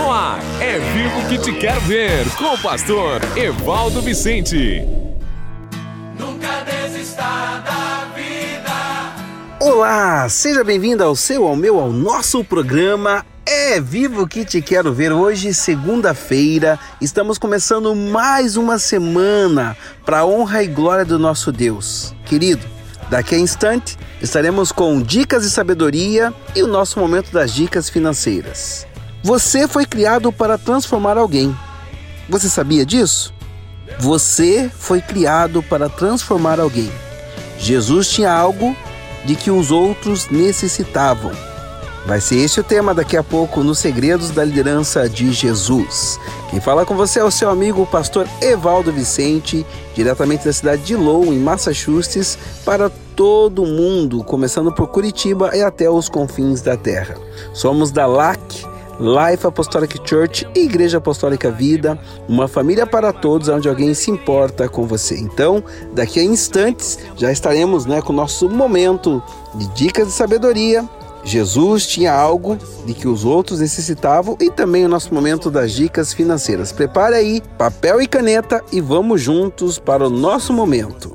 No ar, é vivo que te quero ver, com o pastor Evaldo Vicente. Nunca desista da vida. Olá, seja bem-vindo ao seu, ao meu, ao nosso programa É Vivo que te quero ver. Hoje, segunda-feira, estamos começando mais uma semana para a honra e glória do nosso Deus. Querido, daqui a instante estaremos com dicas de sabedoria e o nosso momento das dicas financeiras. Você foi criado para transformar alguém. Você sabia disso? Você foi criado para transformar alguém. Jesus tinha algo de que os outros necessitavam. Vai ser esse o tema daqui a pouco nos Segredos da Liderança de Jesus. Quem fala com você é o seu amigo o pastor Evaldo Vicente, diretamente da cidade de Lowell, em Massachusetts, para todo mundo, começando por Curitiba e até os confins da terra. Somos da LAC, Life Apostolic Church Igreja Apostólica Vida, uma família para todos, onde alguém se importa com você. Então, daqui a instantes já estaremos né, com o nosso momento de dicas de sabedoria. Jesus tinha algo de que os outros necessitavam e também o nosso momento das dicas financeiras. Prepare aí papel e caneta e vamos juntos para o nosso momento.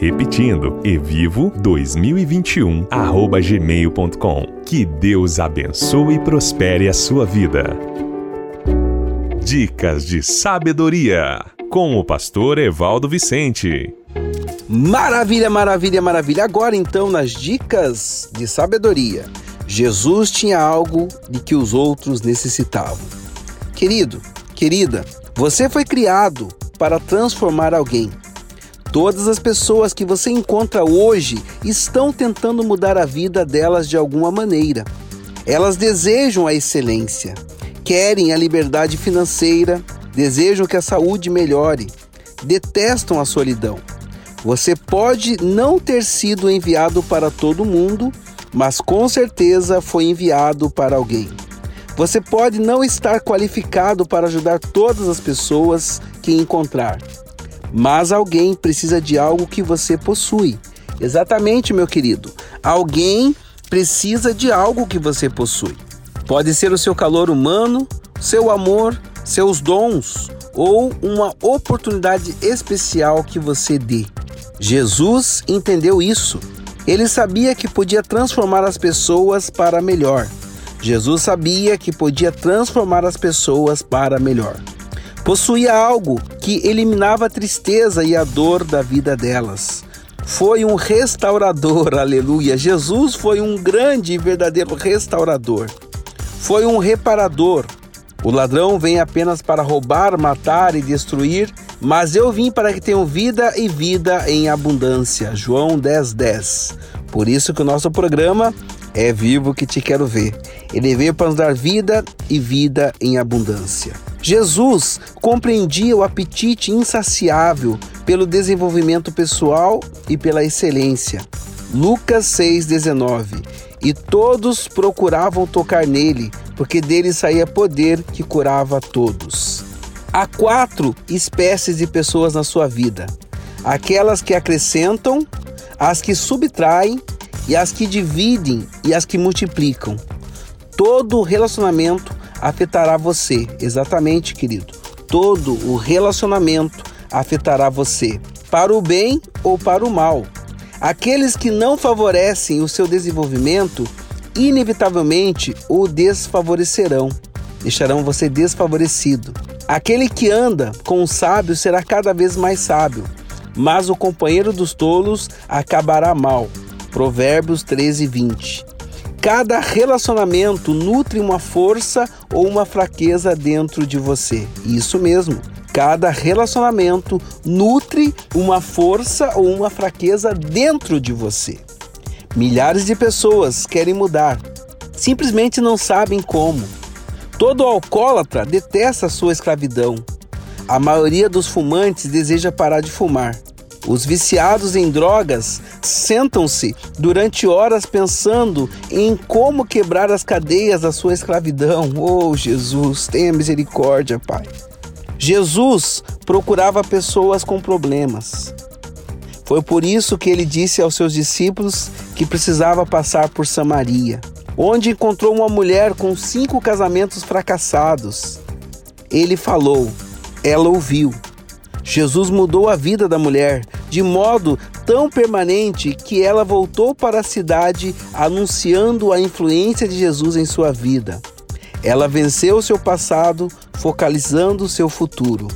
Repetindo, evivo2021@gmail.com. Que Deus abençoe e prospere a sua vida. Dicas de sabedoria com o pastor Evaldo Vicente. Maravilha, maravilha, maravilha. Agora então nas dicas de sabedoria. Jesus tinha algo de que os outros necessitavam. Querido, querida, você foi criado para transformar alguém. Todas as pessoas que você encontra hoje estão tentando mudar a vida delas de alguma maneira. Elas desejam a excelência, querem a liberdade financeira, desejam que a saúde melhore, detestam a solidão. Você pode não ter sido enviado para todo mundo, mas com certeza foi enviado para alguém. Você pode não estar qualificado para ajudar todas as pessoas que encontrar, mas alguém precisa de algo que você possui. Exatamente, meu querido. Alguém precisa de algo que você possui. Pode ser o seu calor humano, seu amor, seus dons ou uma oportunidade especial que você dê. Jesus entendeu isso. Ele sabia que podia transformar as pessoas para melhor. Jesus sabia que podia transformar as pessoas para melhor. Possuía algo que eliminava a tristeza e a dor da vida delas. Foi um restaurador, aleluia. Jesus foi um grande e verdadeiro restaurador. Foi um reparador. O ladrão vem apenas para roubar, matar e destruir, mas eu vim para que tenham vida e vida em abundância. João 10:10. 10. Por isso que o nosso programa é vivo que te quero ver. Ele veio para nos dar vida e vida em abundância. Jesus compreendia o apetite insaciável pelo desenvolvimento pessoal e pela excelência. Lucas 6,19 E todos procuravam tocar nele, porque dele saía poder que curava todos. Há quatro espécies de pessoas na sua vida: aquelas que acrescentam, as que subtraem, e as que dividem e as que multiplicam. Todo relacionamento afetará você. Exatamente, querido. Todo o relacionamento afetará você, para o bem ou para o mal. Aqueles que não favorecem o seu desenvolvimento, inevitavelmente o desfavorecerão, deixarão você desfavorecido. Aquele que anda com o sábio será cada vez mais sábio, mas o companheiro dos tolos acabará mal. Provérbios 13, 20. Cada relacionamento nutre uma força ou uma fraqueza dentro de você. Isso mesmo. Cada relacionamento nutre uma força ou uma fraqueza dentro de você. Milhares de pessoas querem mudar, simplesmente não sabem como. Todo alcoólatra detesta a sua escravidão. A maioria dos fumantes deseja parar de fumar. Os viciados em drogas sentam-se durante horas pensando em como quebrar as cadeias da sua escravidão. Oh, Jesus, tenha misericórdia, Pai. Jesus procurava pessoas com problemas. Foi por isso que ele disse aos seus discípulos que precisava passar por Samaria, onde encontrou uma mulher com cinco casamentos fracassados. Ele falou, ela ouviu. Jesus mudou a vida da mulher de modo tão permanente que ela voltou para a cidade anunciando a influência de Jesus em sua vida. Ela venceu seu passado, focalizando seu futuro.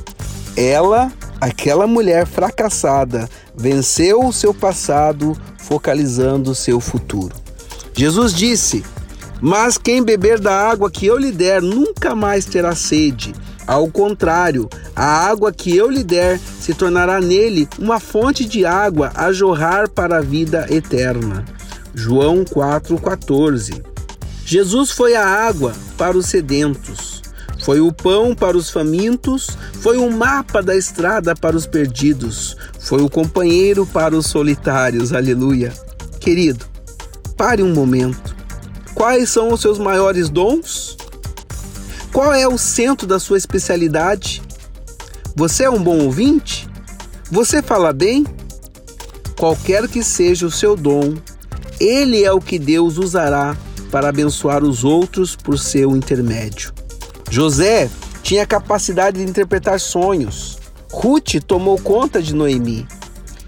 Ela, aquela mulher fracassada, venceu o seu passado, focalizando seu futuro. Jesus disse: Mas quem beber da água que eu lhe der nunca mais terá sede. Ao contrário, a água que eu lhe der se tornará nele uma fonte de água a jorrar para a vida eterna. João 4,14 Jesus foi a água para os sedentos, foi o pão para os famintos, foi o mapa da estrada para os perdidos, foi o companheiro para os solitários. Aleluia. Querido, pare um momento. Quais são os seus maiores dons? Qual é o centro da sua especialidade? Você é um bom ouvinte? Você fala bem? Qualquer que seja o seu dom, ele é o que Deus usará para abençoar os outros por seu intermédio. José tinha capacidade de interpretar sonhos. Ruth tomou conta de Noemi.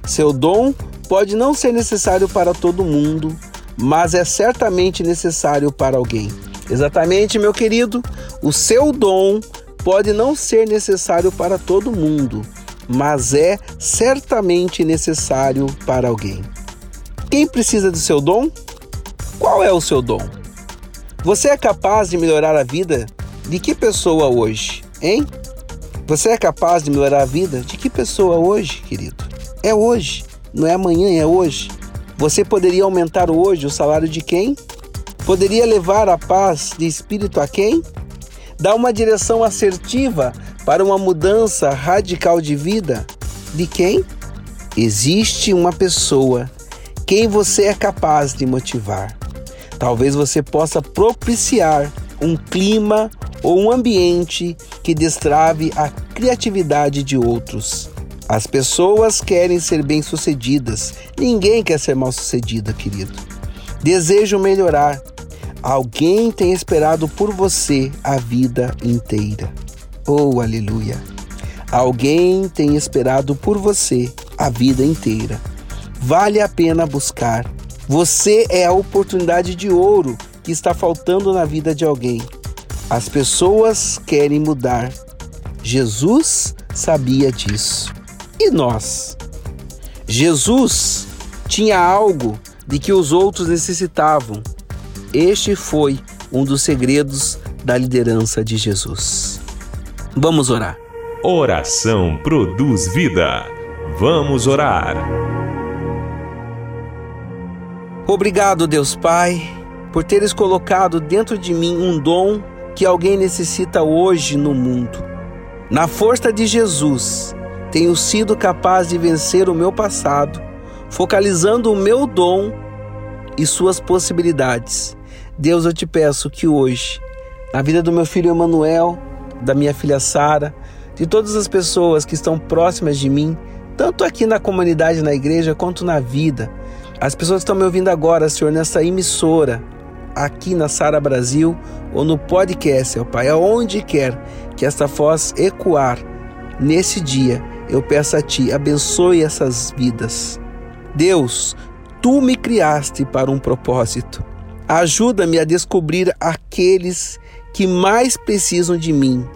Seu dom pode não ser necessário para todo mundo, mas é certamente necessário para alguém. Exatamente, meu querido, o seu dom pode não ser necessário para todo mundo, mas é certamente necessário para alguém. Quem precisa do seu dom? Qual é o seu dom? Você é capaz de melhorar a vida de que pessoa hoje, hein? Você é capaz de melhorar a vida de que pessoa hoje, querido? É hoje, não é amanhã, é hoje. Você poderia aumentar hoje o salário de quem? Poderia levar a paz de espírito a quem? Dar uma direção assertiva para uma mudança radical de vida? De quem? Existe uma pessoa quem você é capaz de motivar. Talvez você possa propiciar um clima ou um ambiente que destrave a criatividade de outros. As pessoas querem ser bem-sucedidas, ninguém quer ser mal-sucedida, querido. Desejo melhorar, Alguém tem esperado por você a vida inteira. Oh, aleluia! Alguém tem esperado por você a vida inteira. Vale a pena buscar. Você é a oportunidade de ouro que está faltando na vida de alguém. As pessoas querem mudar. Jesus sabia disso. E nós? Jesus tinha algo de que os outros necessitavam este foi um dos segredos da liderança de Jesus. Vamos orar. Oração produz vida. Vamos orar. Obrigado, Deus Pai, por teres colocado dentro de mim um dom que alguém necessita hoje no mundo. Na força de Jesus, tenho sido capaz de vencer o meu passado, focalizando o meu dom e suas possibilidades Deus, eu te peço que hoje, na vida do meu filho Emanuel, da minha filha Sara, de todas as pessoas que estão próximas de mim, tanto aqui na comunidade, na igreja, quanto na vida, as pessoas que estão me ouvindo agora, Senhor, nessa emissora, aqui na Sara Brasil ou no podcast, ó Pai, aonde quer que esta voz ecoar nesse dia, eu peço a Ti, abençoe essas vidas. Deus, Tu me criaste para um propósito. Ajuda-me a descobrir aqueles que mais precisam de mim.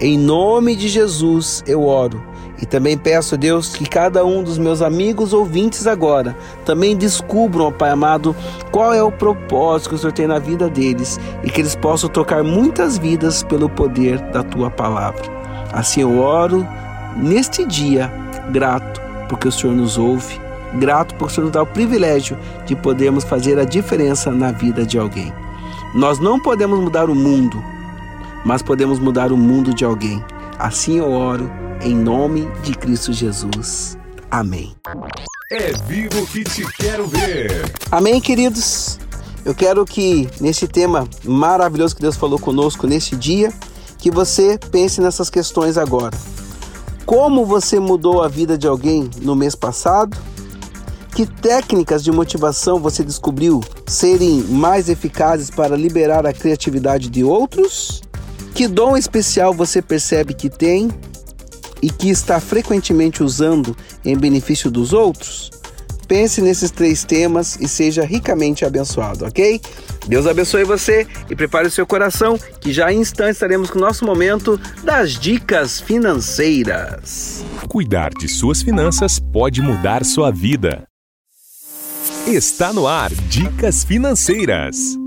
Em nome de Jesus eu oro e também peço, Deus, que cada um dos meus amigos ouvintes agora também descubram, ó Pai amado, qual é o propósito que o Senhor tem na vida deles e que eles possam tocar muitas vidas pelo poder da tua palavra. Assim eu oro neste dia, grato porque o Senhor nos ouve, grato Senhor nos dá o privilégio de podermos fazer a diferença na vida de alguém. Nós não podemos mudar o mundo, mas podemos mudar o mundo de alguém. Assim eu oro em nome de Cristo Jesus. Amém. É vivo que te quero ver. Amém, queridos. Eu quero que nesse tema maravilhoso que Deus falou conosco neste dia, que você pense nessas questões agora. Como você mudou a vida de alguém no mês passado? Que técnicas de motivação você descobriu serem mais eficazes para liberar a criatividade de outros? Que dom especial você percebe que tem e que está frequentemente usando em benefício dos outros? Pense nesses três temas e seja ricamente abençoado, ok? Deus abençoe você e prepare o seu coração, que já em instantes estaremos com o nosso momento das dicas financeiras. Cuidar de suas finanças pode mudar sua vida. Está no ar Dicas Financeiras.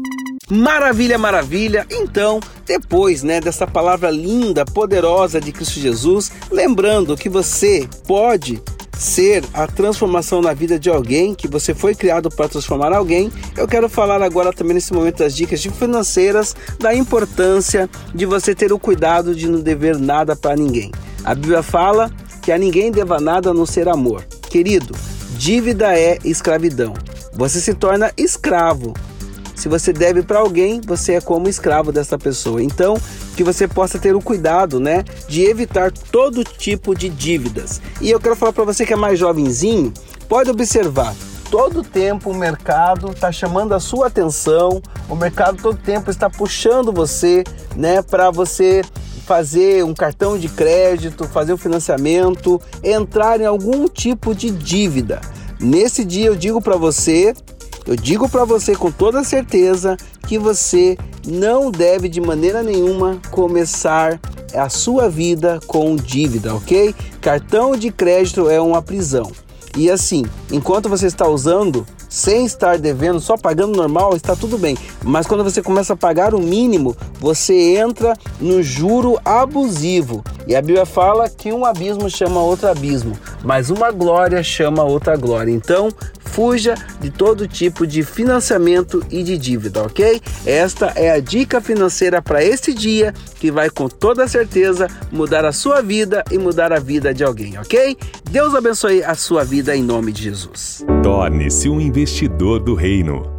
Maravilha, maravilha. Então, depois, né, dessa palavra linda, poderosa de Cristo Jesus, lembrando que você pode ser a transformação na vida de alguém, que você foi criado para transformar alguém, eu quero falar agora também nesse momento das dicas de financeiras da importância de você ter o cuidado de não dever nada para ninguém. A Bíblia fala que a ninguém deva nada a não ser amor. Querido, dívida é escravidão. Você se torna escravo se você deve para alguém, você é como escravo dessa pessoa. Então, que você possa ter o cuidado, né, de evitar todo tipo de dívidas. E eu quero falar para você que é mais jovenzinho, pode observar todo tempo o mercado está chamando a sua atenção, o mercado todo tempo está puxando você, né, para você fazer um cartão de crédito, fazer um financiamento, entrar em algum tipo de dívida. Nesse dia eu digo para você eu digo para você com toda certeza que você não deve de maneira nenhuma começar a sua vida com dívida, ok? Cartão de crédito é uma prisão. E assim, enquanto você está usando sem estar devendo, só pagando normal, está tudo bem. Mas quando você começa a pagar o mínimo, você entra no juro abusivo. E a Bíblia fala que um abismo chama outro abismo, mas uma glória chama outra glória. Então, fuja de todo tipo de financiamento e de dívida, ok? Esta é a dica financeira para este dia que vai com toda certeza mudar a sua vida e mudar a vida de alguém, ok? Deus abençoe a sua vida em nome de Jesus. Torne-se um investidor do reino.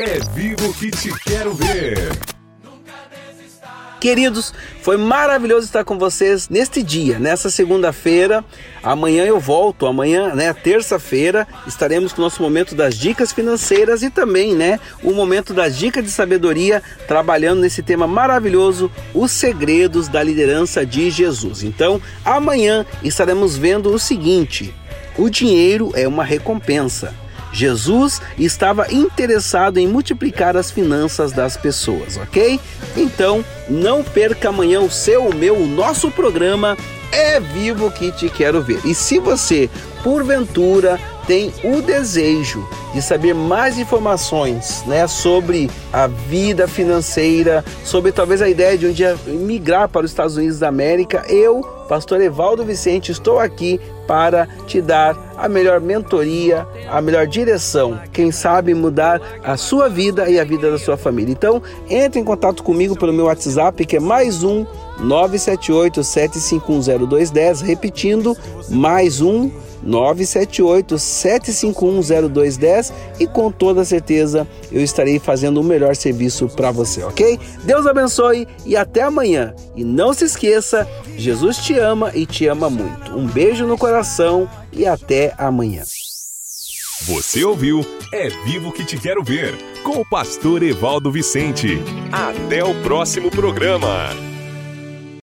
É vivo que te quero ver. Queridos, foi maravilhoso estar com vocês neste dia, nessa segunda-feira. Amanhã eu volto, amanhã, né, terça-feira, estaremos com o nosso momento das dicas financeiras e também, né, o momento das dicas de sabedoria, trabalhando nesse tema maravilhoso, os segredos da liderança de Jesus. Então, amanhã estaremos vendo o seguinte: o dinheiro é uma recompensa Jesus estava interessado em multiplicar as finanças das pessoas, ok? Então, não perca amanhã o seu, o meu, o nosso programa É Vivo que Te Quero Ver. E se você, porventura, tem o desejo de saber mais informações né, sobre a vida financeira, sobre talvez a ideia de um dia migrar para os Estados Unidos da América, eu, pastor Evaldo Vicente, estou aqui para te dar a melhor mentoria, a melhor direção, quem sabe mudar a sua vida e a vida da sua família. Então, entre em contato comigo pelo meu WhatsApp, que é mais um 978 7510210, repetindo, mais um 978-7510210 e com toda certeza eu estarei fazendo o melhor serviço para você, ok? Deus abençoe e até amanhã. E não se esqueça, Jesus te ama e te ama muito. Um beijo no coração e até amanhã. Você ouviu É Vivo que Te Quero Ver com o pastor Evaldo Vicente. Até o próximo programa.